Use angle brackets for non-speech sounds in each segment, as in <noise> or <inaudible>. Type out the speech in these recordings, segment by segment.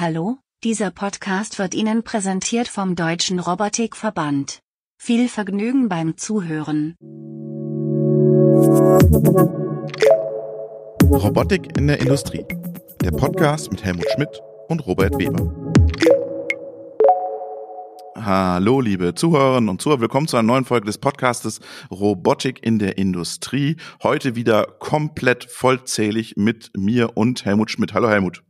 Hallo, dieser Podcast wird Ihnen präsentiert vom Deutschen Robotikverband. Viel Vergnügen beim Zuhören. Robotik in der Industrie. Der Podcast mit Helmut Schmidt und Robert Weber. Hallo, liebe Zuhörerinnen und Zuhörer. Willkommen zu einer neuen Folge des Podcastes Robotik in der Industrie. Heute wieder komplett vollzählig mit mir und Helmut Schmidt. Hallo, Helmut.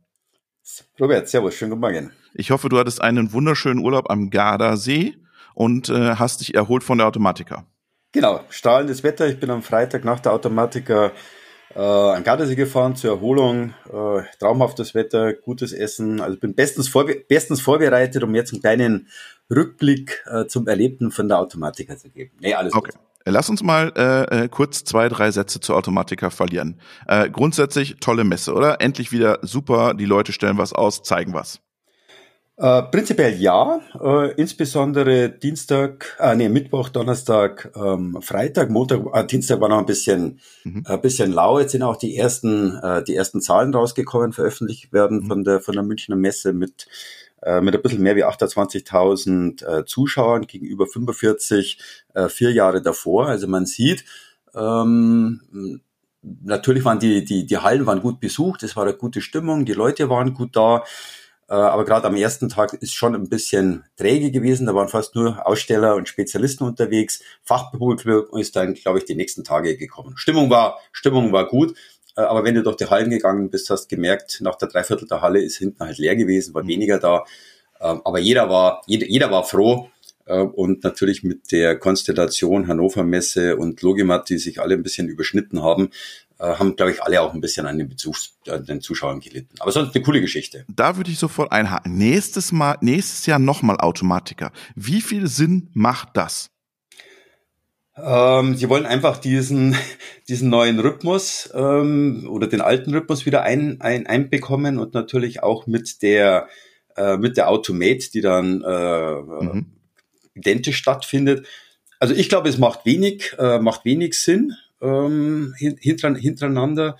Robert, servus, schönen guten Morgen. Ich hoffe, du hattest einen wunderschönen Urlaub am Gardasee und äh, hast dich erholt von der Automatika. Genau, strahlendes Wetter. Ich bin am Freitag nach der Automatika äh, an Gardasee gefahren zur Erholung. Äh, traumhaftes Wetter, gutes Essen. Also bin bestens, vorbe bestens vorbereitet, um jetzt einen kleinen Rückblick äh, zum Erlebten von der Automatika zu geben. Nee, alles okay. gut. Lass uns mal äh, äh, kurz zwei, drei Sätze zur Automatika verlieren. Äh, grundsätzlich tolle Messe, oder? Endlich wieder super, die Leute stellen was aus, zeigen was. Äh, prinzipiell ja, äh, insbesondere Dienstag, äh, nee, Mittwoch, Donnerstag, ähm, Freitag, Montag, äh, Dienstag war noch ein bisschen, mhm. äh, bisschen lau. Jetzt sind auch die ersten, äh, die ersten Zahlen rausgekommen, veröffentlicht werden mhm. von der von der Münchner Messe mit äh, mit ein bisschen mehr wie 28.000 äh, Zuschauern gegenüber 45 äh, vier Jahre davor. Also man sieht, ähm, natürlich waren die, die, die Hallen waren gut besucht, es war eine gute Stimmung, die Leute waren gut da. Äh, aber gerade am ersten Tag ist schon ein bisschen träge gewesen. Da waren fast nur Aussteller und Spezialisten unterwegs. Fachpublikum ist dann, glaube ich, die nächsten Tage gekommen. Stimmung war, Stimmung war gut. Äh, aber wenn du durch die Hallen gegangen bist, hast gemerkt, nach der Dreiviertel der Halle ist hinten halt leer gewesen, war mhm. weniger da. Ähm, aber jeder war, jeder, jeder war froh. Äh, und natürlich mit der Konstellation Hannover Messe und Logimat, die sich alle ein bisschen überschnitten haben, äh, haben, glaube ich, alle auch ein bisschen an den, Bezugs an den Zuschauern gelitten. Aber sonst eine coole Geschichte. Da würde ich sofort einhaken. Nächstes Mal, nächstes Jahr nochmal Automatiker. Wie viel Sinn macht das? Ähm, sie wollen einfach diesen, <laughs> diesen neuen Rhythmus ähm, oder den alten Rhythmus wieder ein, ein, einbekommen und natürlich auch mit der, äh, mit der Automate, die dann äh, mhm. identisch stattfindet. Also ich glaube, es macht wenig, äh, macht wenig Sinn ähm, hintereinander.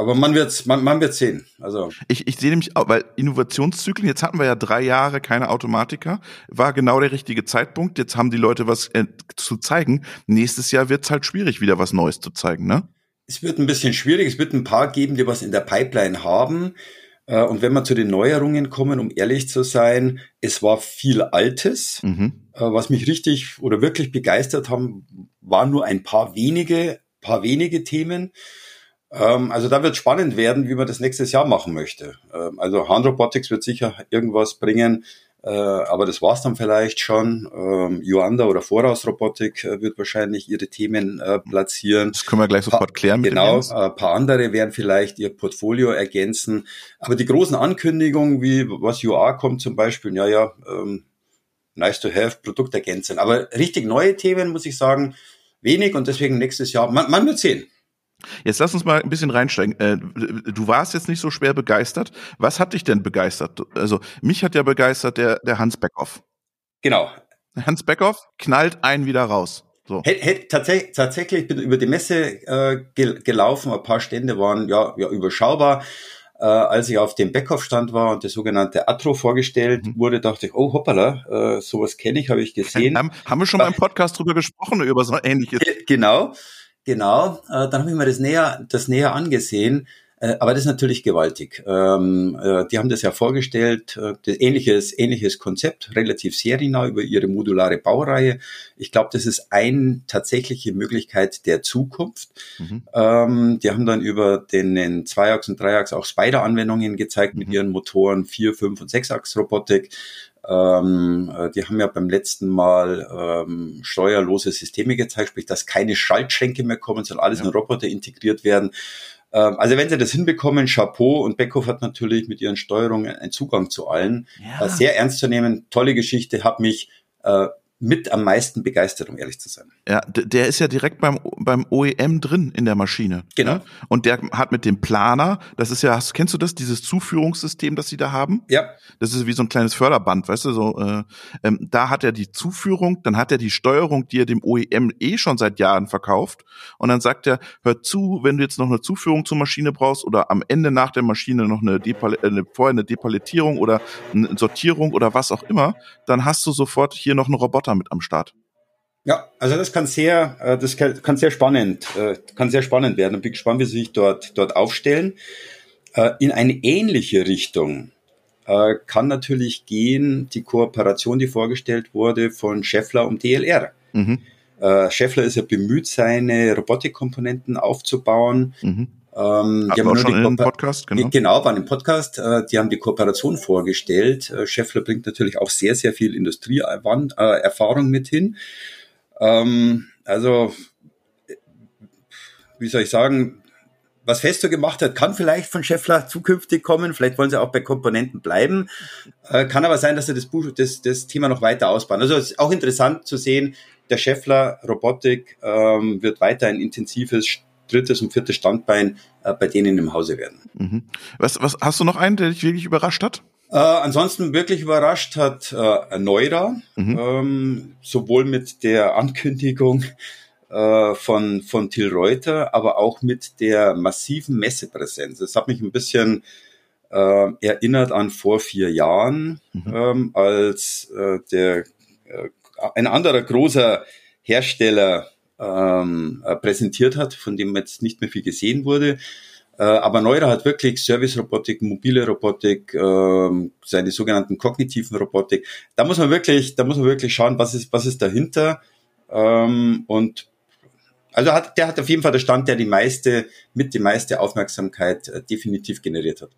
Aber man wird man, man wird sehen. Also ich, ich sehe nämlich, weil Innovationszyklen, jetzt hatten wir ja drei Jahre keine Automatiker, war genau der richtige Zeitpunkt. Jetzt haben die Leute was äh, zu zeigen. Nächstes Jahr wird es halt schwierig, wieder was Neues zu zeigen, ne? Es wird ein bisschen schwierig. Es wird ein paar geben, die was in der Pipeline haben. Äh, und wenn wir zu den Neuerungen kommen, um ehrlich zu sein, es war viel Altes. Mhm. Äh, was mich richtig oder wirklich begeistert haben, waren nur ein paar wenige, paar wenige Themen. Ähm, also da wird spannend werden, wie man das nächstes Jahr machen möchte. Ähm, also Hand Robotics wird sicher irgendwas bringen, äh, aber das war's dann vielleicht schon. Ähm, Yuanda oder Vorausrobotik äh, wird wahrscheinlich ihre Themen äh, platzieren. Das können wir gleich sofort klären. Mit genau, ein paar andere werden vielleicht ihr Portfolio ergänzen. Aber die großen Ankündigungen, wie was UA kommt zum Beispiel, ja, ja, ähm, nice to have, Produkt ergänzen. Aber richtig neue Themen, muss ich sagen, wenig und deswegen nächstes Jahr, man, man wird sehen. Jetzt lass uns mal ein bisschen reinsteigen. Äh, du warst jetzt nicht so schwer begeistert. Was hat dich denn begeistert? Also mich hat ja begeistert der, der Hans Beckhoff. Genau. Hans Beckhoff knallt einen wieder raus. So. Hätt, hätt, tatsächlich, tatsächlich bin über die Messe äh, gelaufen. Ein paar Stände waren ja, ja überschaubar. Äh, als ich auf dem Beckhoff-Stand war und der sogenannte Atro vorgestellt mhm. wurde, dachte ich, oh hoppala, äh, sowas kenne ich, habe ich gesehen. Haben, haben wir schon mal im <laughs> Podcast drüber gesprochen, über so ähnliches? Genau. Genau, äh, dann habe ich mir das näher, das näher angesehen. Äh, aber das ist natürlich gewaltig. Ähm, äh, die haben das ja vorgestellt, äh, das ähnliches, ähnliches Konzept, relativ seriennah über ihre modulare Baureihe. Ich glaube, das ist eine tatsächliche Möglichkeit der Zukunft. Mhm. Ähm, die haben dann über den Zweiachs- und Dreiachs auch Spider-Anwendungen gezeigt mhm. mit ihren Motoren, Vier-, Fünf- und Sechsachs-Robotik. Ähm, äh, die haben ja beim letzten Mal ähm, steuerlose Systeme gezeigt, sprich, dass keine Schaltschränke mehr kommen, sondern alles ja. in Roboter integriert werden. Ähm, also wenn sie das hinbekommen, Chapeau und Beckhoff hat natürlich mit ihren Steuerungen einen Zugang zu allen. Ja. Äh, sehr ernst zu nehmen, tolle Geschichte, hat mich äh, mit am meisten begeistert, um ehrlich zu sein. Ja, der ist ja direkt beim, beim OEM drin in der Maschine. Genau. Ne? Und der hat mit dem Planer, das ist ja, hast, kennst du das, dieses Zuführungssystem, das sie da haben? Ja. Das ist wie so ein kleines Förderband, weißt du, so, äh, ähm, da hat er die Zuführung, dann hat er die Steuerung, die er dem OEM eh schon seit Jahren verkauft. Und dann sagt er, hör zu, wenn du jetzt noch eine Zuführung zur Maschine brauchst oder am Ende nach der Maschine noch eine, Depal äh, vorher eine Depalettierung oder eine Sortierung oder was auch immer, dann hast du sofort hier noch einen Roboter mit am Start. Ja, also das kann sehr, äh, das kann sehr spannend, äh, kann sehr spannend werden. Ich bin gespannt, wie sie sich dort, dort aufstellen. Äh, in eine ähnliche Richtung kann natürlich gehen die Kooperation, die vorgestellt wurde von Scheffler und DLR. Mhm. Scheffler ist ja bemüht, seine Robotikkomponenten aufzubauen. Mhm. Ähm, die haben auch schon in Podcast, genau. Genau, waren im Podcast. Äh, die haben die Kooperation vorgestellt. Äh, Scheffler bringt natürlich auch sehr, sehr viel Industrieerfahrung mit hin. Ähm, also, wie soll ich sagen, was Festo gemacht hat, kann vielleicht von Scheffler zukünftig kommen. Vielleicht wollen sie auch bei Komponenten bleiben. Äh, kann aber sein, dass sie das, Buch, das, das Thema noch weiter ausbauen. Also es ist auch interessant zu sehen, der Scheffler Robotik ähm, wird weiter ein intensives drittes und viertes Standbein äh, bei denen im Hause werden. Mhm. Was, was hast du noch einen, der dich wirklich überrascht hat? Äh, ansonsten wirklich überrascht hat äh, Neura, mhm. ähm, sowohl mit der Ankündigung äh, von, von Till Reuter, aber auch mit der massiven Messepräsenz. Das hat mich ein bisschen äh, erinnert an vor vier Jahren, mhm. ähm, als äh, der äh, ein anderer großer Hersteller ähm, äh, präsentiert hat, von dem jetzt nicht mehr viel gesehen wurde. Äh, aber Neura hat wirklich Service-Robotik, mobile Robotik, äh, seine sogenannten kognitiven Robotik. Da muss man wirklich, da muss man wirklich schauen, was ist, was ist dahinter. Ähm, und also hat, der hat auf jeden Fall der Stand, der die meiste, mit die meiste Aufmerksamkeit äh, definitiv generiert hat.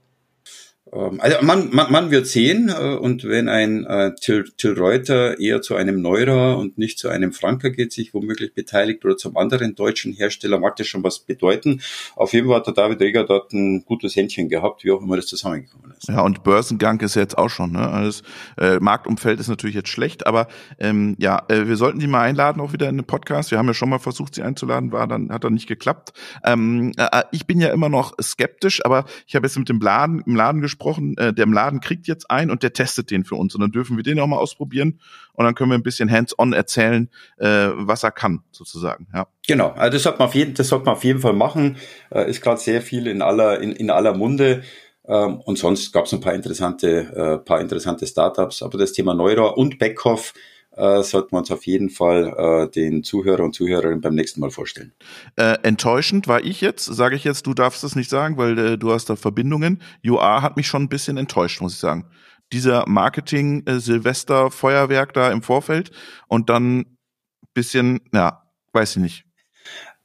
Ähm, also man, man, man wird sehen äh, und wenn ein äh, Till, Till Reuter eher zu einem Neurer und nicht zu einem Franker geht, sich womöglich beteiligt oder zum anderen deutschen Hersteller, mag das schon was bedeuten. Auf jeden Fall hat der David Reger dort ein gutes Händchen gehabt, wie auch immer das zusammengekommen ist. Ja, und Börsengang ist jetzt auch schon. Ne? Das äh, Marktumfeld ist natürlich jetzt schlecht, aber ähm, ja, äh, wir sollten die mal einladen, auch wieder in den Podcast. Wir haben ja schon mal versucht, sie einzuladen, war dann hat dann nicht geklappt. Ähm, äh, ich bin ja immer noch skeptisch, aber ich habe jetzt mit dem Laden im Laden gesprochen gesprochen, äh, der im Laden kriegt jetzt einen und der testet den für uns. Und dann dürfen wir den auch mal ausprobieren und dann können wir ein bisschen hands-on erzählen, äh, was er kann, sozusagen. Ja. Genau, also das sollte man auf jeden, das sollte man auf jeden Fall machen. Äh, ist gerade sehr viel in aller, in, in aller Munde. Ähm, und sonst gab es ein paar interessante, äh, paar interessante Startups. Aber das Thema Neura und Beckhoff äh, sollten wir uns auf jeden Fall äh, den Zuhörer und Zuhörerinnen beim nächsten Mal vorstellen. Äh, enttäuschend war ich jetzt, sage ich jetzt, du darfst es nicht sagen, weil äh, du hast da Verbindungen. UA hat mich schon ein bisschen enttäuscht, muss ich sagen. Dieser Marketing-Silvester-Feuerwerk äh, da im Vorfeld und dann bisschen, ja, weiß ich nicht.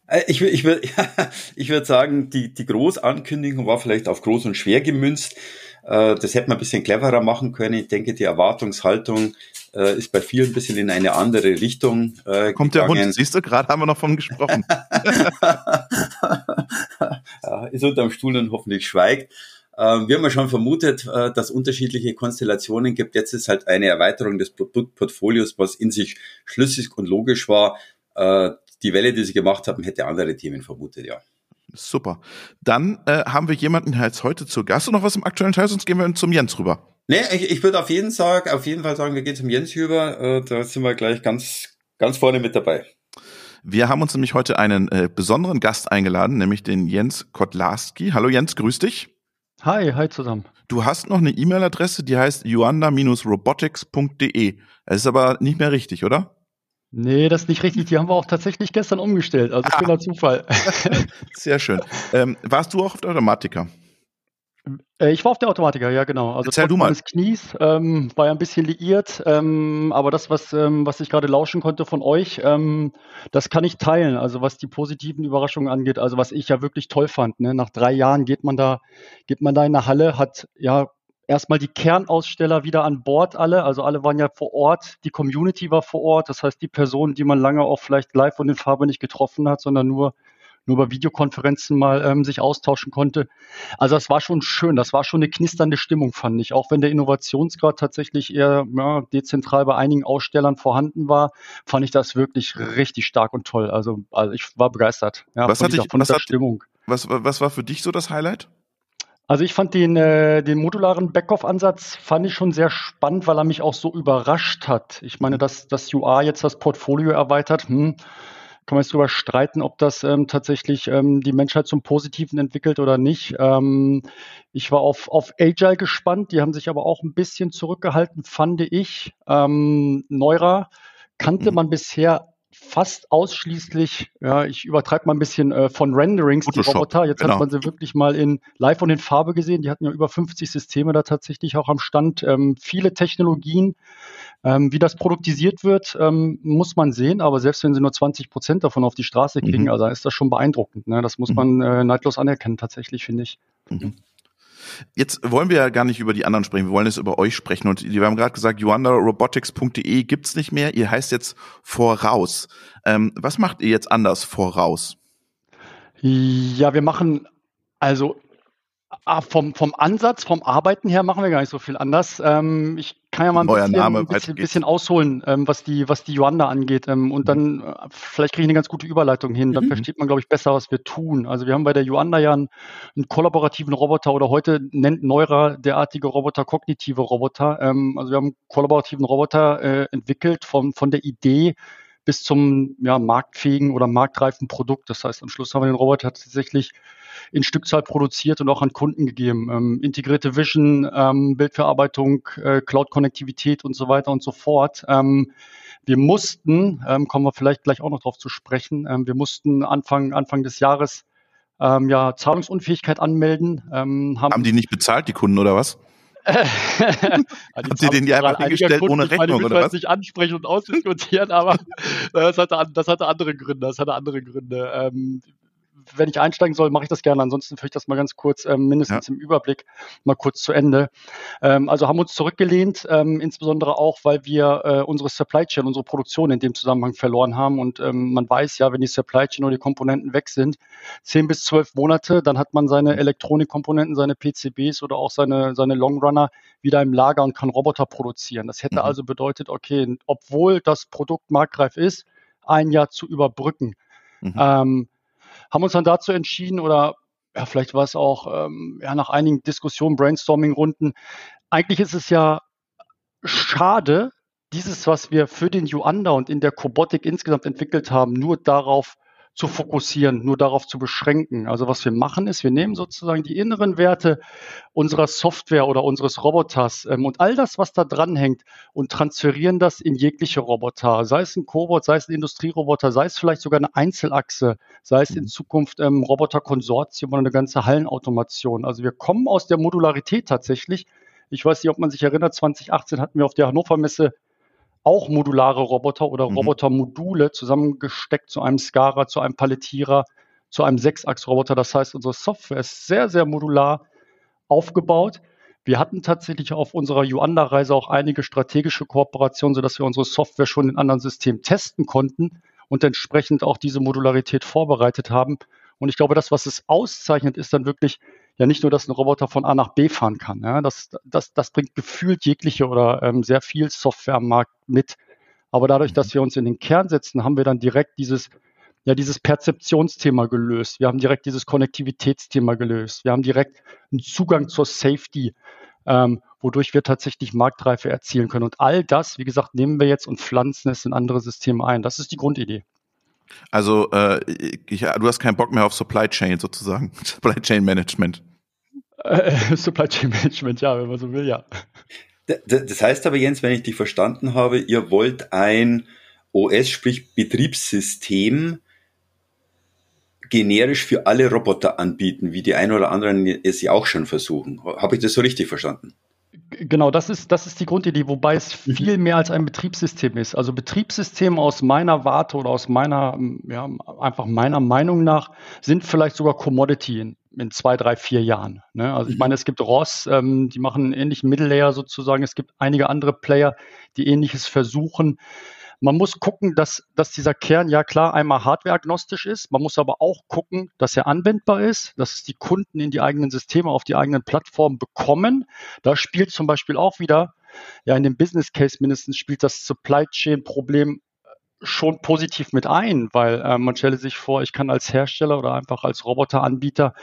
Äh, ich, ich würde <laughs> ich würd sagen, die, die Großankündigung war vielleicht auf groß und schwer gemünzt. Äh, das hätte man ein bisschen cleverer machen können. Ich denke, die Erwartungshaltung äh, ist bei vielen ein bisschen in eine andere Richtung äh, Kommt gegangen. der Hund, siehst du, gerade haben wir noch von gesprochen. <laughs> <laughs> ja, ist unterm Stuhl und hoffentlich schweigt. Ähm, wir haben ja schon vermutet, äh, dass unterschiedliche Konstellationen gibt. Jetzt ist halt eine Erweiterung des Produktportfolios, was in sich schlüssig und logisch war. Äh, die Welle, die sie gemacht haben, hätte andere Themen vermutet, ja. Super. Dann äh, haben wir jemanden jetzt heute zu Gast und noch was im aktuellen Teil, sonst gehen wir zum Jens rüber. Nee, ich, ich würde auf jeden, Tag, auf jeden Fall sagen, wir gehen zum Jens rüber. Äh, da sind wir gleich ganz, ganz vorne mit dabei. Wir haben uns nämlich heute einen äh, besonderen Gast eingeladen, nämlich den Jens Kotlarski. Hallo Jens, grüß dich. Hi, hi zusammen. Du hast noch eine E-Mail-Adresse, die heißt joanda-robotics.de. Es ist aber nicht mehr richtig, oder? Nee, das ist nicht richtig. Die haben wir auch tatsächlich gestern umgestellt. Also ah. schöner Zufall. <laughs> Sehr schön. Ähm, warst du auch auf der Automatiker? Äh, ich war auf der Automatiker, ja genau. Also Erzähl du mal. meines Knies ähm, war ja ein bisschen liiert, ähm, aber das, was, ähm, was ich gerade lauschen konnte von euch, ähm, das kann ich teilen. Also was die positiven Überraschungen angeht, also was ich ja wirklich toll fand. Ne? Nach drei Jahren geht man da, geht man da in eine Halle, hat ja erstmal die Kernaussteller wieder an Bord alle. Also alle waren ja vor Ort, die Community war vor Ort. Das heißt, die Personen, die man lange auch vielleicht live und in Farbe nicht getroffen hat, sondern nur, nur über Videokonferenzen mal ähm, sich austauschen konnte. Also das war schon schön, das war schon eine knisternde Stimmung, fand ich. Auch wenn der Innovationsgrad tatsächlich eher ja, dezentral bei einigen Ausstellern vorhanden war, fand ich das wirklich richtig stark und toll. Also, also ich war begeistert. Ja, was, hat dich, von was, hat, Stimmung. Was, was war für dich so das Highlight? Also ich fand den, äh, den modularen Backoff-Ansatz fand ich schon sehr spannend, weil er mich auch so überrascht hat. Ich meine, dass das UA jetzt das Portfolio erweitert, hm, kann man jetzt darüber streiten, ob das ähm, tatsächlich ähm, die Menschheit zum Positiven entwickelt oder nicht. Ähm, ich war auf, auf Agile gespannt, die haben sich aber auch ein bisschen zurückgehalten, fand ich. Ähm, Neura kannte mhm. man bisher fast ausschließlich, ja, ich übertreibe mal ein bisschen äh, von Renderings, Photoshop, die Roboter. Jetzt genau. hat man sie wirklich mal in live und in Farbe gesehen. Die hatten ja über 50 Systeme da tatsächlich auch am Stand. Ähm, viele Technologien. Ähm, wie das produktisiert wird, ähm, muss man sehen, aber selbst wenn sie nur 20 Prozent davon auf die Straße kriegen, mhm. also ist das schon beeindruckend. Ne? Das muss mhm. man äh, neidlos anerkennen, tatsächlich, finde ich. Mhm. Jetzt wollen wir ja gar nicht über die anderen sprechen, wir wollen jetzt über euch sprechen. Und wir haben gerade gesagt, yuandarobotics.de gibt's nicht mehr. Ihr heißt jetzt Voraus. Ähm, was macht ihr jetzt anders voraus? Ja, wir machen also Ah, vom, vom Ansatz, vom Arbeiten her machen wir gar nicht so viel anders. Ähm, ich kann ja mal ein bisschen, Name, ein bisschen, bisschen ausholen, ähm, was die, was die Joanda angeht. Ähm, und dann, äh, vielleicht kriege ich eine ganz gute Überleitung hin. Dann mhm. versteht man, glaube ich, besser, was wir tun. Also wir haben bei der Joanda ja einen, einen kollaborativen Roboter oder heute nennt Neura derartige Roboter kognitive Roboter. Ähm, also wir haben einen kollaborativen Roboter äh, entwickelt von, von der Idee, bis zum ja, marktfähigen oder marktreifen Produkt. Das heißt, am Schluss haben wir den Roboter tatsächlich in Stückzahl produziert und auch an Kunden gegeben. Ähm, integrierte Vision, ähm, Bildverarbeitung, äh, Cloud-Konnektivität und so weiter und so fort. Ähm, wir mussten, ähm, kommen wir vielleicht gleich auch noch drauf zu sprechen, ähm, wir mussten Anfang, Anfang des Jahres ähm, ja, Zahlungsunfähigkeit anmelden. Haben, haben die nicht bezahlt, die Kunden, oder was? <laughs> Habt ihr den die einfach hingestellt ohne Rechnung oder was? nicht ansprechen und ausdiskutieren, aber das hatte, das hatte andere Gründe. Das hatte andere Gründe. Ähm, wenn ich einsteigen soll, mache ich das gerne. Ansonsten führe ich das mal ganz kurz, ähm, mindestens ja. im Überblick, mal kurz zu Ende. Ähm, also haben uns zurückgelehnt, ähm, insbesondere auch, weil wir äh, unsere Supply Chain, unsere Produktion in dem Zusammenhang verloren haben. Und ähm, man weiß ja, wenn die Supply Chain oder die Komponenten weg sind, zehn bis zwölf Monate, dann hat man seine Elektronikkomponenten, seine PCBs oder auch seine, seine Longrunner wieder im Lager und kann Roboter produzieren. Das hätte mhm. also bedeutet, okay, obwohl das Produkt marktreif ist, ein Jahr zu überbrücken. Mhm. Ähm, haben uns dann dazu entschieden oder ja, vielleicht war es auch ähm, ja, nach einigen Diskussionen, Brainstorming-Runden. Eigentlich ist es ja schade, dieses, was wir für den Yuanda und in der Cobotic insgesamt entwickelt haben, nur darauf zu fokussieren, nur darauf zu beschränken. Also was wir machen ist, wir nehmen sozusagen die inneren Werte unserer Software oder unseres Roboters ähm, und all das, was da dranhängt und transferieren das in jegliche Roboter, sei es ein Cobot, sei es ein Industrieroboter, sei es vielleicht sogar eine Einzelachse, sei es in mhm. Zukunft ähm, Roboterkonsortium oder eine ganze Hallenautomation. Also wir kommen aus der Modularität tatsächlich. Ich weiß nicht, ob man sich erinnert, 2018 hatten wir auf der Hannover Messe auch modulare Roboter oder mhm. Robotermodule zusammengesteckt zu einem Skara, zu einem Palettierer, zu einem Sechsachs-Roboter. Das heißt, unsere Software ist sehr, sehr modular aufgebaut. Wir hatten tatsächlich auf unserer Yuanda-Reise auch einige strategische Kooperationen, sodass wir unsere Software schon in anderen Systemen testen konnten und entsprechend auch diese Modularität vorbereitet haben. Und ich glaube, das, was es auszeichnet, ist dann wirklich ja nicht nur, dass ein Roboter von A nach B fahren kann. Ja, das, das, das bringt gefühlt jegliche oder ähm, sehr viel Software am Markt mit. Aber dadurch, dass mhm. wir uns in den Kern setzen, haben wir dann direkt dieses, ja, dieses Perzeptionsthema gelöst. Wir haben direkt dieses Konnektivitätsthema gelöst. Wir haben direkt einen Zugang zur Safety, ähm, wodurch wir tatsächlich Marktreife erzielen können. Und all das, wie gesagt, nehmen wir jetzt und pflanzen es in andere Systeme ein. Das ist die Grundidee. Also äh, ich, du hast keinen Bock mehr auf Supply Chain sozusagen, <laughs> Supply Chain Management. Äh, <laughs> Supply Chain Management, ja, wenn man so will, ja. Das heißt aber, Jens, wenn ich dich verstanden habe, ihr wollt ein OS, sprich Betriebssystem, generisch für alle Roboter anbieten, wie die ein oder anderen es ja auch schon versuchen. Habe ich das so richtig verstanden? Genau, das ist, das ist die Grundidee, wobei es mhm. viel mehr als ein Betriebssystem ist. Also Betriebssysteme aus meiner Warte oder aus meiner, ja, einfach meiner Meinung nach sind vielleicht sogar Commodity in, zwei, drei, vier Jahren. Ne? Also ich mhm. meine, es gibt Ross, ähm, die machen einen ähnlichen Middle Layer sozusagen. Es gibt einige andere Player, die ähnliches versuchen. man muss gucken, dass, dass dieser Kern ja klar einmal hardwareagnostisch ist. Man muss aber auch gucken, dass er anwendbar ist, dass es die Kunden in die eigenen Systeme, auf die eigenen Plattformen bekommen. Da spielt zum Beispiel auch wieder, ja, in dem Business Case mindestens spielt das Supply Chain Problem schon positiv mit ein, weil äh, man stelle sich vor, ich kann als Hersteller oder einfach als Roboteranbieter,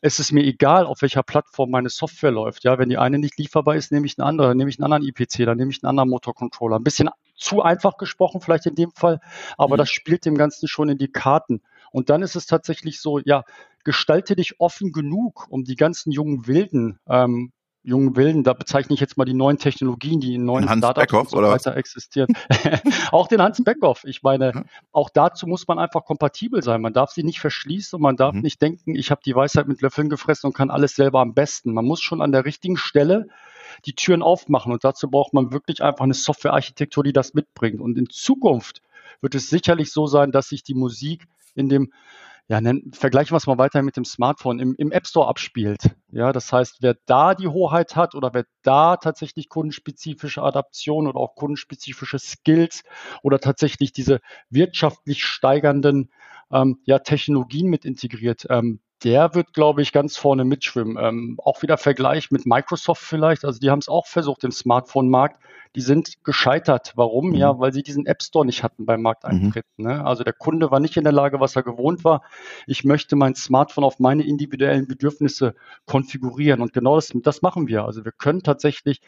es ist mir egal, auf welcher Plattform meine Software läuft. Ja, wenn die eine nicht lieferbar ist, nehme ich eine andere, dann nehme ich einen anderen IPC, dann nehme ich einen anderen Motorcontroller. Ein bisschen zu einfach gesprochen vielleicht in dem Fall, aber mhm. das spielt dem Ganzen schon in die Karten. Und dann ist es tatsächlich so, ja, gestalte dich offen genug, um die ganzen jungen Wilden ähm, jungen Wilden, da bezeichne ich jetzt mal die neuen Technologien, die in neuen Hans Startups Beckhoff, so weiter existieren. <laughs> auch den Hans Beckhoff. Ich meine, mhm. auch dazu muss man einfach kompatibel sein. Man darf sie nicht verschließen und man darf mhm. nicht denken, ich habe die Weisheit mit Löffeln gefressen und kann alles selber am besten. Man muss schon an der richtigen Stelle die Türen aufmachen und dazu braucht man wirklich einfach eine Softwarearchitektur, die das mitbringt. Und in Zukunft wird es sicherlich so sein, dass sich die Musik in dem ja, vergleichen wir es mal weiter mit dem Smartphone, im, im App Store abspielt. Ja, das heißt, wer da die Hoheit hat oder wer da tatsächlich kundenspezifische Adaption oder auch kundenspezifische Skills oder tatsächlich diese wirtschaftlich steigernden ähm, ja, Technologien mit integriert, ähm, der wird, glaube ich, ganz vorne mitschwimmen. Ähm, auch wieder Vergleich mit Microsoft vielleicht. Also die haben es auch versucht im Smartphone-Markt. Die sind gescheitert. Warum? Mhm. Ja, weil sie diesen App Store nicht hatten beim Markteintritt. Mhm. Ne? Also der Kunde war nicht in der Lage, was er gewohnt war. Ich möchte mein Smartphone auf meine individuellen Bedürfnisse konfigurieren. Und genau das, das machen wir. Also wir können tatsächlich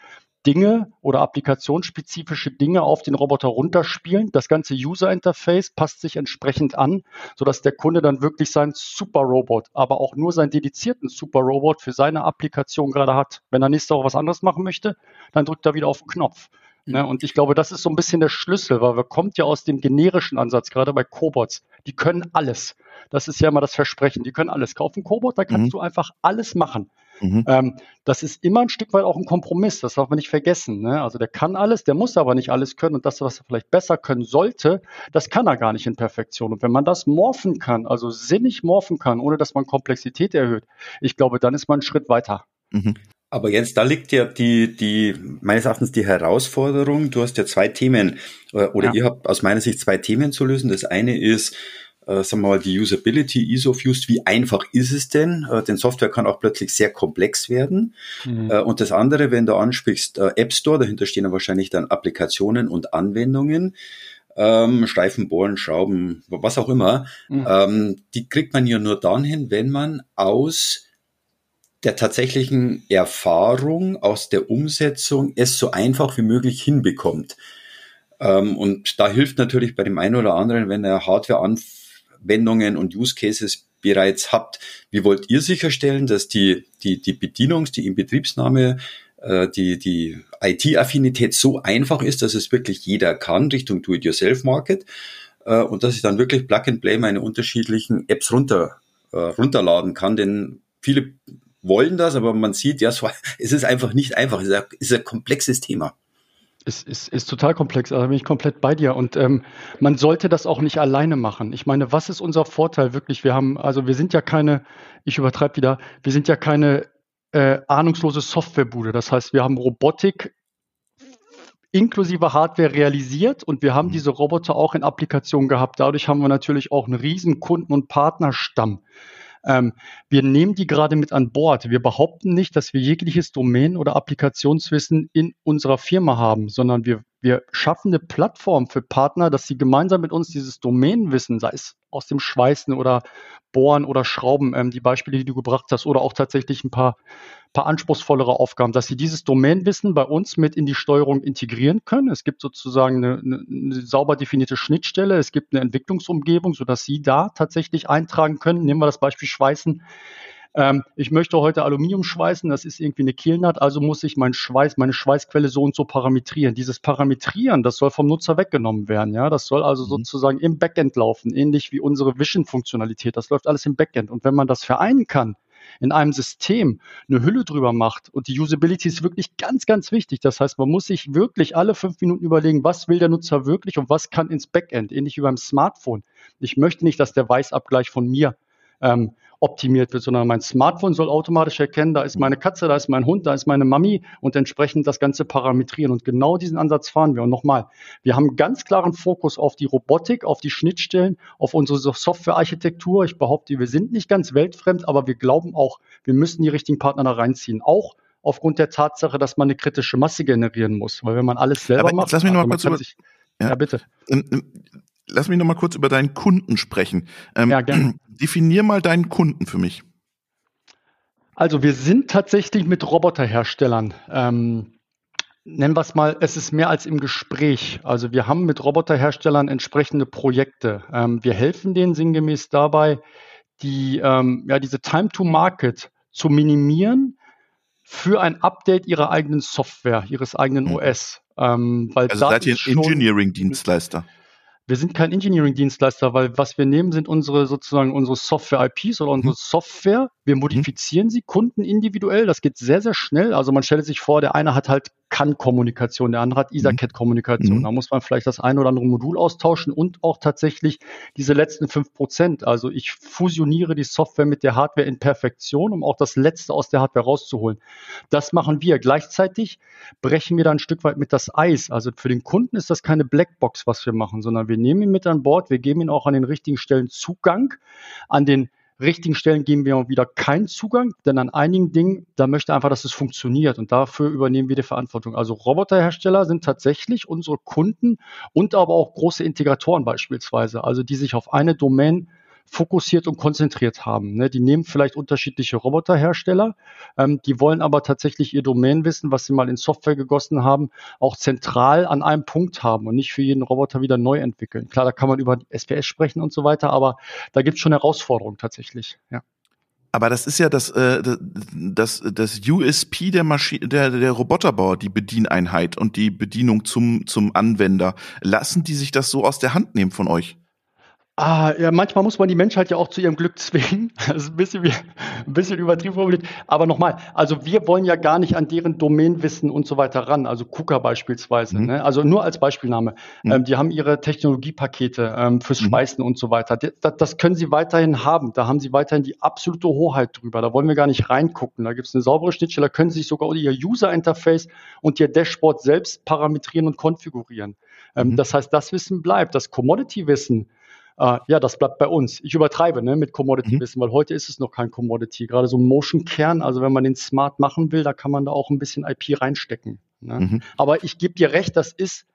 Dinge oder applikationsspezifische Dinge auf den Roboter runterspielen. Das ganze User Interface passt sich entsprechend an, sodass der Kunde dann wirklich seinen Super Robot, aber auch nur seinen dedizierten Super Robot für seine Applikation gerade hat. Wenn er nächste Woche was anderes machen möchte, dann drückt er wieder auf den Knopf. Ne? Und ich glaube, das ist so ein bisschen der Schlüssel, weil wir kommt ja aus dem generischen Ansatz, gerade bei Cobots. Die können alles. Das ist ja immer das Versprechen. Die können alles kaufen. Cobot, da kannst mhm. du einfach alles machen. Mhm. Ähm, das ist immer ein Stück weit auch ein Kompromiss, das darf man nicht vergessen. Ne? Also der kann alles, der muss aber nicht alles können und das, was er vielleicht besser können sollte, das kann er gar nicht in Perfektion. Und wenn man das morphen kann, also sinnig morphen kann, ohne dass man Komplexität erhöht, ich glaube, dann ist man einen Schritt weiter. Mhm. Aber Jens, da liegt ja die, die, meines Erachtens die Herausforderung. Du hast ja zwei Themen, äh, oder ja. ihr habt aus meiner Sicht zwei Themen zu lösen. Das eine ist, äh, sagen wir mal, die Usability, Ease of Use, wie einfach ist es denn? Äh, denn Software kann auch plötzlich sehr komplex werden. Mhm. Äh, und das andere, wenn du ansprichst, äh, App Store, dahinter stehen ja wahrscheinlich dann Applikationen und Anwendungen. Ähm, Streifen, Bohren, Schrauben, was auch immer, mhm. ähm, die kriegt man ja nur dann hin, wenn man aus der tatsächlichen Erfahrung, aus der Umsetzung es so einfach wie möglich hinbekommt. Ähm, und da hilft natürlich bei dem einen oder anderen, wenn er Hardware anfängt, Anwendungen und Use Cases bereits habt. Wie wollt ihr sicherstellen, dass die, die, die Bedienungs-, die Inbetriebsnahme, äh, die, die IT-Affinität so einfach ist, dass es wirklich jeder kann, Richtung Do-it-yourself-Market, äh, und dass ich dann wirklich Plug-and-Play meine unterschiedlichen Apps runter, äh, runterladen kann, denn viele wollen das, aber man sieht, ja, <laughs> es ist einfach nicht einfach, ist ein, es ist ein komplexes Thema ist, ist, ist total komplex, also bin ich komplett bei dir. Und ähm, man sollte das auch nicht alleine machen. Ich meine, was ist unser Vorteil wirklich? Wir haben, also wir sind ja keine, ich übertreibe wieder, wir sind ja keine äh, ahnungslose Softwarebude. Das heißt, wir haben Robotik inklusive Hardware realisiert und wir haben mhm. diese Roboter auch in Applikationen gehabt. Dadurch haben wir natürlich auch einen riesen Kunden- und Partnerstamm. Ähm, wir nehmen die gerade mit an Bord. Wir behaupten nicht, dass wir jegliches Domain- oder Applikationswissen in unserer Firma haben, sondern wir, wir schaffen eine Plattform für Partner, dass sie gemeinsam mit uns dieses Domänenwissen, sei es aus dem Schweißen oder Bohren oder Schrauben, ähm, die Beispiele, die du gebracht hast, oder auch tatsächlich ein paar paar anspruchsvollere Aufgaben, dass sie dieses Domainwissen bei uns mit in die Steuerung integrieren können. Es gibt sozusagen eine, eine, eine sauber definierte Schnittstelle, es gibt eine Entwicklungsumgebung, sodass sie da tatsächlich eintragen können. Nehmen wir das Beispiel Schweißen. Ähm, ich möchte heute Aluminium schweißen, das ist irgendwie eine Kielnaht, also muss ich meinen Schweiß, meine Schweißquelle so und so parametrieren. Dieses Parametrieren, das soll vom Nutzer weggenommen werden. Ja, das soll also mhm. sozusagen im Backend laufen, ähnlich wie unsere Vision-Funktionalität. Das läuft alles im Backend. Und wenn man das vereinen kann in einem System eine Hülle drüber macht und die Usability ist wirklich ganz, ganz wichtig. Das heißt, man muss sich wirklich alle fünf Minuten überlegen, was will der Nutzer wirklich und was kann ins Backend, ähnlich wie beim Smartphone. Ich möchte nicht, dass der Weißabgleich von mir ähm, optimiert wird, sondern mein Smartphone soll automatisch erkennen, da ist meine Katze, da ist mein Hund, da ist meine Mami und entsprechend das Ganze parametrieren. Und genau diesen Ansatz fahren wir. Und nochmal, wir haben ganz klaren Fokus auf die Robotik, auf die Schnittstellen, auf unsere Softwarearchitektur. Ich behaupte, wir sind nicht ganz weltfremd, aber wir glauben auch, wir müssen die richtigen Partner da reinziehen. Auch aufgrund der Tatsache, dass man eine kritische Masse generieren muss. Weil wenn man alles selber Aber macht, lass mich noch mal also kurz über, sich, ja. ja. bitte. Ähm, ähm, lass mich noch mal kurz über deinen Kunden sprechen. Ähm, ja, gerne. Definier mal deinen Kunden für mich. Also wir sind tatsächlich mit Roboterherstellern. Ähm, nennen wir es mal, es ist mehr als im Gespräch. Also wir haben mit Roboterherstellern entsprechende Projekte. Ähm, wir helfen denen sinngemäß dabei, die, ähm, ja, diese Time to Market zu minimieren für ein Update ihrer eigenen Software, ihres eigenen mhm. OS. Ähm, weil also seid ihr ein Engineering-Dienstleister? Wir sind kein Engineering-Dienstleister, weil was wir nehmen, sind unsere sozusagen unsere Software-IPs oder unsere mhm. Software. Wir modifizieren mhm. sie Kunden individuell. Das geht sehr, sehr schnell. Also man stellt sich vor, der eine hat halt kann-Kommunikation, der andere hat mhm. Ethercat-Kommunikation. Mhm. Da muss man vielleicht das ein oder andere Modul austauschen und auch tatsächlich diese letzten fünf Prozent. Also ich fusioniere die Software mit der Hardware in Perfektion, um auch das Letzte aus der Hardware rauszuholen. Das machen wir. Gleichzeitig brechen wir da ein Stück weit mit das Eis. Also für den Kunden ist das keine Blackbox, was wir machen, sondern wir nehmen ihn mit an Bord, wir geben ihm auch an den richtigen Stellen Zugang, an den richtigen Stellen geben wir wieder keinen Zugang, denn an einigen Dingen, da möchte einfach, dass es funktioniert und dafür übernehmen wir die Verantwortung. Also Roboterhersteller sind tatsächlich unsere Kunden und aber auch große Integratoren beispielsweise, also die sich auf eine Domain fokussiert und konzentriert haben. Ne? Die nehmen vielleicht unterschiedliche Roboterhersteller, ähm, die wollen aber tatsächlich ihr Domainwissen, was sie mal in Software gegossen haben, auch zentral an einem Punkt haben und nicht für jeden Roboter wieder neu entwickeln. Klar, da kann man über SPS sprechen und so weiter, aber da gibt es schon Herausforderungen tatsächlich. Ja. Aber das ist ja das, äh, das, das USP der Maschine, der, der Roboterbauer, die Bedieneinheit und die Bedienung zum, zum Anwender. Lassen die sich das so aus der Hand nehmen von euch? Ah, ja, manchmal muss man die Menschheit ja auch zu ihrem Glück zwingen. <laughs> Das ist ein bisschen, wie, ein bisschen übertrieben formuliert. Aber nochmal, also wir wollen ja gar nicht an deren Domainwissen und so weiter ran. Also KUKA beispielsweise. Mhm. Ne? Also nur als Beispielname. Mhm. Ähm, die haben ihre Technologiepakete ähm, fürs mhm. Schweißen und so weiter. Das, das, können sie weiterhin haben. Da haben sie weiterhin die absolute Hoheit drüber. Da wollen wir gar nicht reingucken. Da gibt es eine saubere Schnittstelle. Da können sie sich sogar ihr User-Interface und ihr Dashboard selbst parametrieren und konfigurieren. Ähm, mhm. Das heißt, das Wissen bleibt. Das Commodity-Wissen, äh, ja, das bleibt bei uns. Ich übertreibe ne, mit Commodity-Wissen, mhm. weil heute ist es noch kein Commodity. Gerade so ein Motion-Kern, also wenn man den smart machen will, da kann man da auch ein bisschen IP reinstecken. Ne? Mhm. Aber ich gebe dir recht, das ist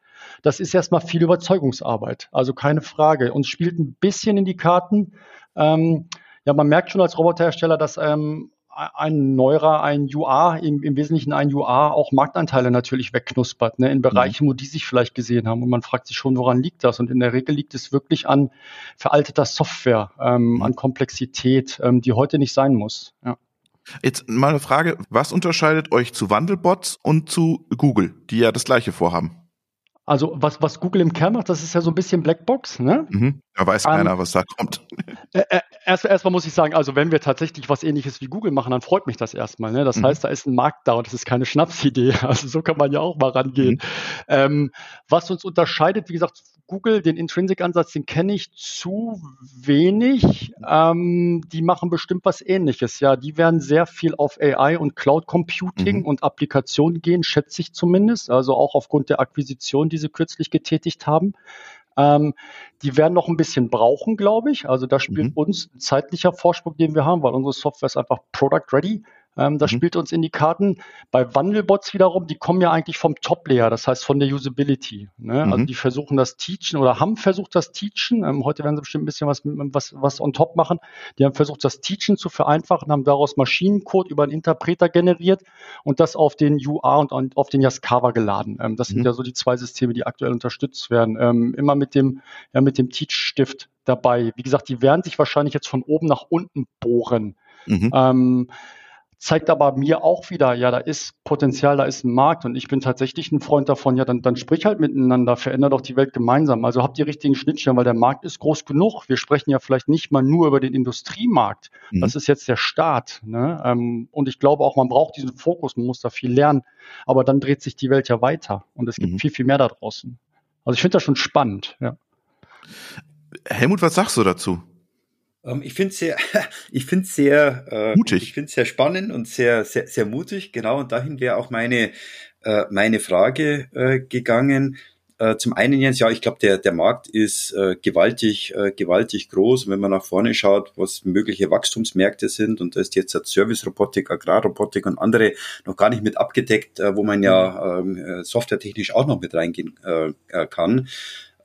das ist erstmal viel Überzeugungsarbeit. Also keine Frage. Uns spielt ein bisschen in die Karten. Ähm, ja, man merkt schon als Roboterhersteller, dass ähm, ein Neurer, ein UA, im, im Wesentlichen ein UA, auch Marktanteile natürlich wegknuspert, ne, in Bereichen, mhm. wo die sich vielleicht gesehen haben. Und man fragt sich schon, woran liegt das? Und in der Regel liegt es wirklich an veralteter Software, ähm, mhm. an Komplexität, ähm, die heute nicht sein muss. Ja. Jetzt mal eine Frage, was unterscheidet euch zu Wandelbots und zu Google, die ja das gleiche vorhaben? Also was, was Google im Kern macht, das ist ja so ein bisschen Blackbox. Ne? Mhm. Da weiß ähm, keiner, was da kommt. Äh, äh, erst, erstmal muss ich sagen, also wenn wir tatsächlich was ähnliches wie Google machen, dann freut mich das erstmal. Ne? Das mhm. heißt, da ist ein Markt da und das ist keine Schnapsidee. <laughs> Also so kann man ja auch mal rangehen. Mhm. Ähm, was uns unterscheidet, wie gesagt, Google, den Intrinsic-Ansatz, den kenne ich zu wenig. Ähm, die machen bestimmt was ähnliches. Ja, die werden sehr viel auf AI und Cloud Computing mhm. und Applikationen gehen, schätze ich zumindest. Also auch aufgrund der Akquisition, die sie kürzlich getätigt haben. Ähm, die werden noch ein bisschen brauchen, glaube ich. Also da spielt mhm. uns ein zeitlicher Vorsprung, den wir haben, weil unsere Software ist einfach Product Ready. Ähm, das mhm. spielt uns in die Karten. Bei Wandelbots wiederum, die kommen ja eigentlich vom Top-Layer, das heißt von der Usability. Ne? Also mhm. Also die versuchen das Teachen oder haben versucht das Teachen. Ähm, heute werden sie bestimmt ein bisschen was, was, was on top machen. Die haben versucht, das Teachen zu vereinfachen, haben daraus Maschinencode über einen Interpreter generiert und das auf den UA und auf den Yaskawa geladen. Ähm, das mhm. sind ja so die zwei Systeme, die aktuell unterstützt werden. Ähm, immer mit dem, ja, mit dem Teach-Stift dabei. Wie gesagt, die werden sich wahrscheinlich jetzt von oben nach unten bohren. Mhm. Zeigt aber mir auch wieder, ja, da ist Potenzial, da ist ein Markt und ich bin tatsächlich ein Freund davon, ja, dann, dann sprich halt miteinander, verändert doch die Welt gemeinsam. Also habt die richtigen Schnittstellen, weil der Markt ist groß genug. Wir sprechen ja vielleicht nicht mal nur über den Industriemarkt. Mhm. Das ist jetzt der Start. Ne? Ähm, und ich glaube auch, man braucht diesen Fokus, man muss da viel lernen. Aber dann dreht sich die Welt ja weiter und es gibt mhm. viel, viel mehr da draußen. Also ich finde das schon spannend, ja. Helmut, was sagst du dazu? Ähm, ich finde sehr, <laughs> ich finde sehr äh, mutig. Ich finde sehr spannend und sehr, sehr, sehr mutig. Genau. Und dahin wäre auch meine äh, meine Frage äh, gegangen. Äh, zum einen Jens, ja, ich glaube, der, der Markt ist äh, gewaltig, äh, gewaltig groß. Und wenn man nach vorne schaut, was mögliche Wachstumsmärkte sind, und da ist jetzt Service-Robotik, Agrarrobotik und andere noch gar nicht mit abgedeckt, äh, wo man ja ähm, äh, softwaretechnisch auch noch mit reingehen äh, äh, kann.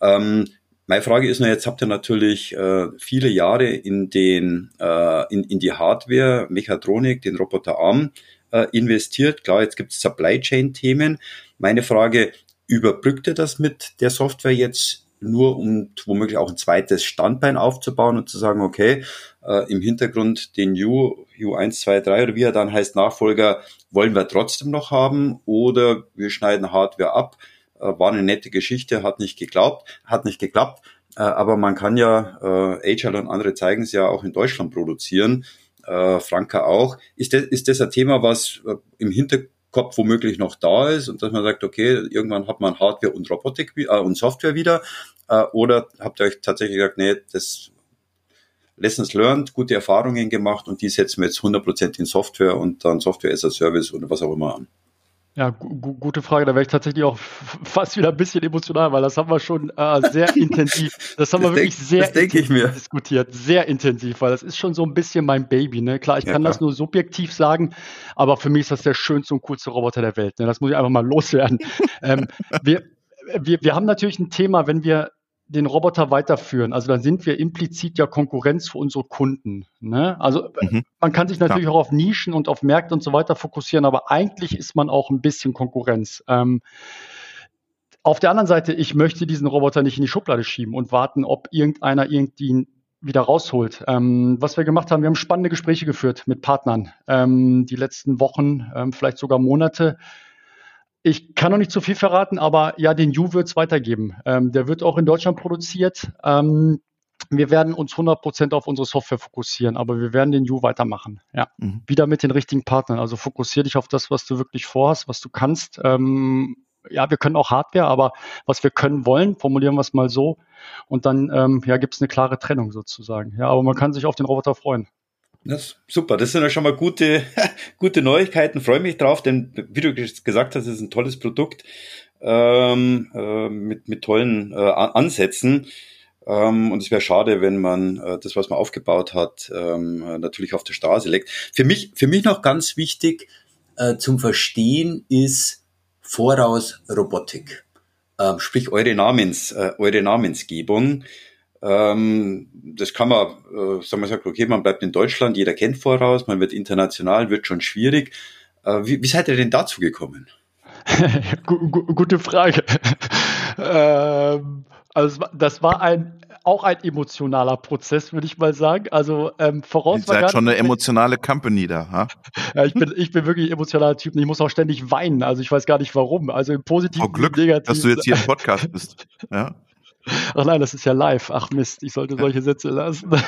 Ähm, meine Frage ist nur, jetzt habt ihr natürlich äh, viele Jahre in den äh, in, in die Hardware, Mechatronik, den Roboterarm äh, investiert. Klar, jetzt gibt es Supply Chain Themen. Meine Frage, überbrückt er das mit der Software jetzt nur, um womöglich auch ein zweites Standbein aufzubauen und zu sagen, okay, äh, im Hintergrund den U, U1, 2, 3 oder wie er dann heißt, Nachfolger, wollen wir trotzdem noch haben oder wir schneiden Hardware ab. Äh, war eine nette Geschichte, hat nicht geglaubt, hat nicht geklappt. Äh, aber man kann ja, äh, Agile und andere zeigen es ja auch in Deutschland produzieren. Äh, Franka auch. Ist das, ist das ein Thema, was äh, im Hintergrund Kopf womöglich noch da ist und dass man sagt, okay, irgendwann hat man Hardware und Robotik äh, und Software wieder. Äh, oder habt ihr euch tatsächlich gesagt, nee, das Lessons learned, gute Erfahrungen gemacht und die setzen wir jetzt 100% in Software und dann Software as a Service oder was auch immer an. Ja, gu gute Frage. Da wäre ich tatsächlich auch fast wieder ein bisschen emotional, weil das haben wir schon äh, sehr <laughs> intensiv, das haben das wir wirklich denk, sehr intensiv diskutiert, sehr intensiv, weil das ist schon so ein bisschen mein Baby. Ne? Klar, ich ja, kann klar. das nur subjektiv sagen, aber für mich ist das der schönste und coolste Roboter der Welt. Ne? Das muss ich einfach mal <laughs> loswerden. ähm, wir, wir, wir haben natürlich ein Thema, wenn wir den Roboter weiterführen. Also dann sind wir implizit ja Konkurrenz für unsere Kunden. Ne? Also mhm. man kann sich natürlich ja. auch auf Nischen und auf Märkte und so weiter fokussieren, aber eigentlich ist man auch ein bisschen Konkurrenz. Ähm, auf der anderen Seite, ich möchte diesen Roboter nicht in die Schublade schieben und warten, ob irgendeiner irgendwie wieder rausholt. Ähm, was wir gemacht haben, wir haben spannende Gespräche geführt mit Partnern ähm, die letzten Wochen, ähm, vielleicht sogar Monate ich kann noch nicht zu viel verraten, aber ja, den U wird es weitergeben. Ähm, der wird auch in Deutschland produziert. Ähm, wir werden uns 100% auf unsere Software fokussieren, aber wir werden den U weitermachen. Ja, mhm. wieder mit den richtigen Partnern. Also fokussiere dich auf das, was du wirklich vorhast, was du kannst. Ähm, ja, wir können auch Hardware, aber was wir können wollen, formulieren wir es mal so. Und dann ähm, ja, gibt es eine klare Trennung sozusagen. Ja, aber man kann sich auf den Roboter freuen. Das, super, das sind ja schon mal gute, <laughs> gute Neuigkeiten. Freue mich drauf, denn wie du gesagt hast, ist ein tolles Produkt ähm, äh, mit, mit tollen äh, Ansätzen. Ähm, und es wäre schade, wenn man äh, das, was man aufgebaut hat, ähm, natürlich auf der Straße legt. Für mich, für mich noch ganz wichtig äh, zum Verstehen ist Voraus Robotik. Ähm, sprich eure Namens, äh, eure Namensgebung. Ähm, das kann man, äh, sagen wir sagen, okay, man bleibt in Deutschland, jeder kennt voraus, man wird international, wird schon schwierig. Äh, wie, wie seid ihr denn dazu gekommen? <laughs> Gute Frage. <laughs> ähm, also das war ein auch ein emotionaler Prozess, würde ich mal sagen. Also ähm, voraus Ihr seid schon eine emotionale Company da, ha? <laughs> ja, ich bin, ich bin wirklich ein emotionaler Typ und ich muss auch ständig weinen. Also ich weiß gar nicht warum. Also im positiven oh, Glück, negativen. dass du jetzt hier im Podcast bist. Ja. Ach nein, das ist ja live. Ach Mist, ich sollte solche Sätze lassen. <laughs>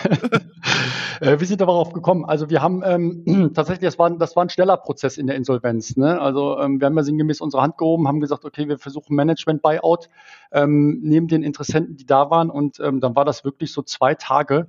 Äh, wir sind darauf gekommen. Also wir haben ähm, <clears throat> tatsächlich, das war, das war ein schneller Prozess in der Insolvenz. Ne? Also ähm, wir haben ja sinngemäß unsere Hand gehoben, haben gesagt, okay, wir versuchen Management-Buyout ähm, neben den Interessenten, die da waren. Und ähm, dann war das wirklich so zwei Tage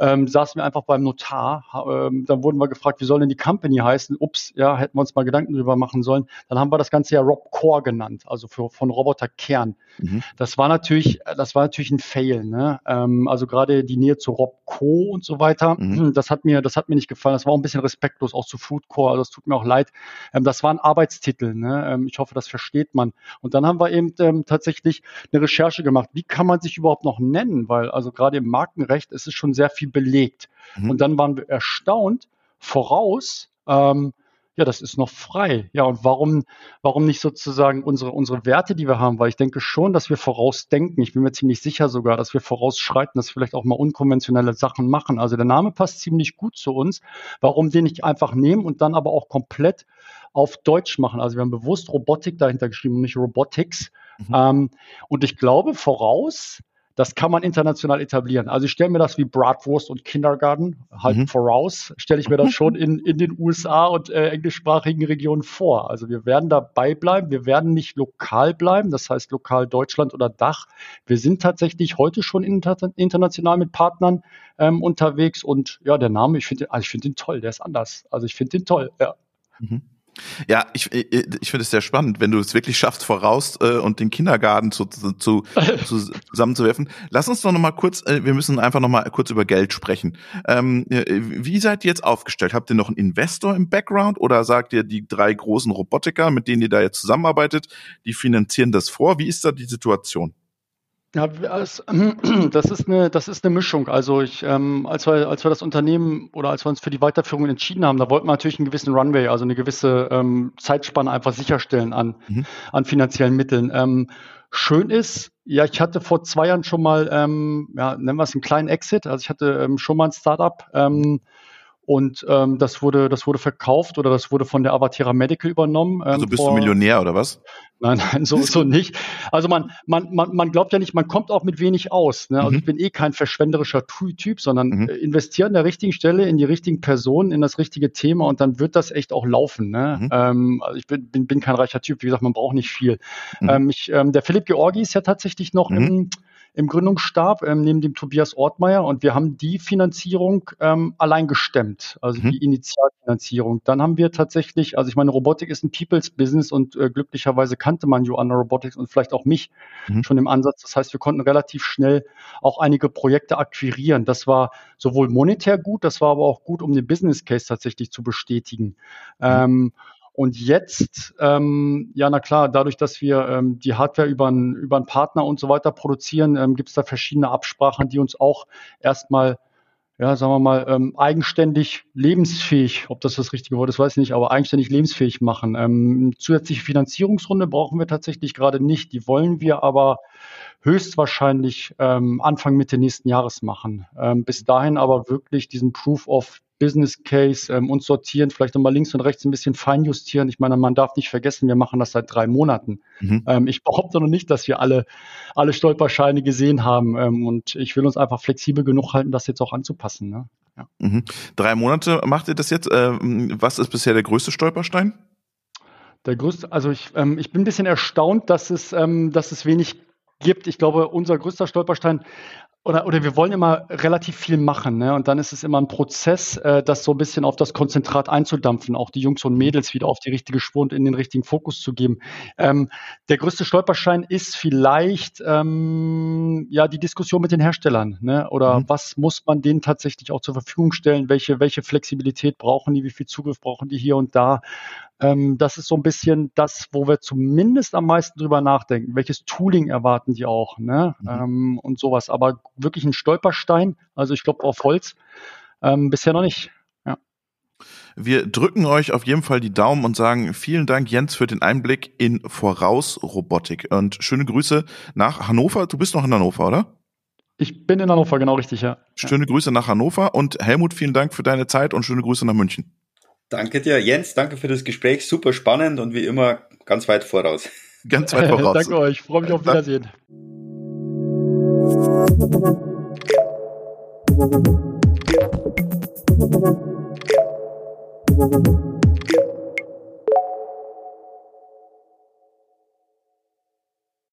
ähm, saßen wir einfach beim Notar. Ähm, dann wurden wir gefragt, wie soll denn die Company heißen? Ups, ja, hätten wir uns mal Gedanken drüber machen sollen. Dann haben wir das Ganze ja Rob Core genannt, also für, von Roboter Kern. Mhm. Das war natürlich, das war natürlich ein Fail. Ne? Ähm, also gerade die Nähe zu Rob Co. und so weiter, mhm. das hat mir, das hat mir nicht gefallen. Das war auch ein bisschen respektlos, auch zu Food Core. Also das tut mir auch leid. Ähm, das war ein Arbeitstitel. Ne? Ähm, ich hoffe, das versteht man. Und dann haben wir eben ähm, tatsächlich eine Recherche gemacht. Wie kann man sich überhaupt noch nennen? Weil also gerade im Markenrecht ist es schon sehr viel belegt. Mhm. Und dann waren wir erstaunt, voraus, ähm, ja, das ist noch frei. Ja, und warum, warum nicht sozusagen unsere, unsere Werte, die wir haben? Weil ich denke schon, dass wir vorausdenken. Ich bin mir ziemlich sicher sogar, dass wir vorausschreiten, dass wir vielleicht auch mal unkonventionelle Sachen machen. Also der Name passt ziemlich gut zu uns. Warum den nicht einfach nehmen und dann aber auch komplett auf Deutsch machen? Also wir haben bewusst Robotik dahinter geschrieben und nicht Robotics. Mhm. Ähm, und ich glaube, voraus das kann man international etablieren. Also ich stelle mir das wie Bratwurst und Kindergarten halt mhm. voraus, stelle ich mir das schon <laughs> in, in den USA und äh, englischsprachigen Regionen vor. Also wir werden dabei bleiben, wir werden nicht lokal bleiben, das heißt lokal Deutschland oder Dach. Wir sind tatsächlich heute schon inter international mit Partnern ähm, unterwegs und ja, der Name, ich finde also ich finde den toll, der ist anders. Also ich finde den toll, ja. Mhm. Ja, ich, ich finde es sehr spannend, wenn du es wirklich schaffst, voraus äh, und den Kindergarten zu, zu, zu, <laughs> zusammenzuwerfen. Lass uns doch noch mal kurz, äh, wir müssen einfach noch mal kurz über Geld sprechen. Ähm, äh, wie seid ihr jetzt aufgestellt? Habt ihr noch einen Investor im Background oder sagt ihr, die drei großen Robotiker, mit denen ihr da jetzt zusammenarbeitet, die finanzieren das vor? Wie ist da die Situation? Ja, <clears throat> das ist eine, das ist eine Mischung. Also ich, ähm, als wir, als wir das Unternehmen oder als wir uns für die Weiterführung entschieden haben, da wollten wir natürlich einen gewissen Runway, also eine gewisse ähm, Zeitspanne einfach sicherstellen an, mhm. an finanziellen Mitteln. Ähm, schön ist, ja, ich hatte vor zwei Jahren schon mal, ähm, ja, nennen wir es einen kleinen Exit. Also ich hatte ähm, schon mal ein Startup. Ähm, und ähm, das wurde, das wurde verkauft oder das wurde von der Avatera Medical übernommen. Ähm, also bist vor, du Millionär oder was? Nein, nein, so, so nicht. Also man, man, man, man glaubt ja nicht, man kommt auch mit wenig aus. Ne? Also mhm. ich bin eh kein verschwenderischer Typ, sondern mhm. Äh, investiere an der richtigen Stelle in die richtigen Personen, in das richtige Thema und dann wird das echt auch laufen. Ne? Mhm. Ähm, also ich bin, bin, bin kein reicher Typ, wie gesagt, man braucht nicht viel. Mhm. Ähm, ich, ähm, der Philipp Georgi ist ja tatsächlich noch mhm. im im Gründungsstab ähm, neben dem Tobias Ortmeier und wir haben die Finanzierung ähm, allein gestemmt, also mhm. die Initialfinanzierung. Dann haben wir tatsächlich, also ich meine, Robotik ist ein People's Business und äh, glücklicherweise kannte man Joanna Robotics und vielleicht auch mich mhm. schon im Ansatz. Das heißt, wir konnten relativ schnell auch einige Projekte akquirieren. Das war sowohl monetär gut, das war aber auch gut, um den Business Case tatsächlich zu bestätigen. Mhm. Ähm, und jetzt, ähm, ja, na klar, dadurch, dass wir ähm, die Hardware über einen, über einen Partner und so weiter produzieren, ähm, gibt es da verschiedene Absprachen, die uns auch erstmal, ja, sagen wir mal, ähm, eigenständig lebensfähig, ob das das richtige Wort ist, weiß ich nicht, aber eigenständig lebensfähig machen. Ähm, zusätzliche Finanzierungsrunde brauchen wir tatsächlich gerade nicht. Die wollen wir aber höchstwahrscheinlich ähm, Anfang Mitte nächsten Jahres machen. Ähm, bis dahin aber wirklich diesen Proof of Business Case ähm, uns sortieren, vielleicht nochmal links und rechts ein bisschen feinjustieren. Ich meine, man darf nicht vergessen, wir machen das seit drei Monaten. Mhm. Ähm, ich behaupte noch nicht, dass wir alle, alle Stolperscheine gesehen haben. Ähm, und ich will uns einfach flexibel genug halten, das jetzt auch anzupassen. Ne? Ja. Mhm. Drei Monate macht ihr das jetzt. Ähm, was ist bisher der größte Stolperstein? Der größte, also ich, ähm, ich bin ein bisschen erstaunt, dass es, ähm, dass es wenig gibt. Ich glaube, unser größter Stolperstein oder, oder wir wollen immer relativ viel machen, ne? Und dann ist es immer ein Prozess, äh, das so ein bisschen auf das Konzentrat einzudampfen, auch die Jungs und Mädels wieder auf die richtige Spur und in den richtigen Fokus zu geben. Ähm, der größte Stolperschein ist vielleicht ähm, ja die Diskussion mit den Herstellern, ne? Oder mhm. was muss man denen tatsächlich auch zur Verfügung stellen? Welche, welche Flexibilität brauchen die? Wie viel Zugriff brauchen die hier und da? Ähm, das ist so ein bisschen das, wo wir zumindest am meisten drüber nachdenken. Welches Tooling erwarten die auch, ne? Mhm. Ähm, und sowas. Aber wirklich ein Stolperstein, also ich glaube auf Holz, ähm, bisher noch nicht. Ja. Wir drücken euch auf jeden Fall die Daumen und sagen vielen Dank, Jens, für den Einblick in Vorausrobotik. Und schöne Grüße nach Hannover. Du bist noch in Hannover, oder? Ich bin in Hannover, genau richtig, ja. Schöne Grüße nach Hannover und Helmut, vielen Dank für deine Zeit und schöne Grüße nach München. Danke dir, Jens. Danke für das Gespräch. Super spannend und wie immer ganz weit voraus. Ganz weit voraus. <laughs> danke euch. Freue mich auf Wiedersehen. Thank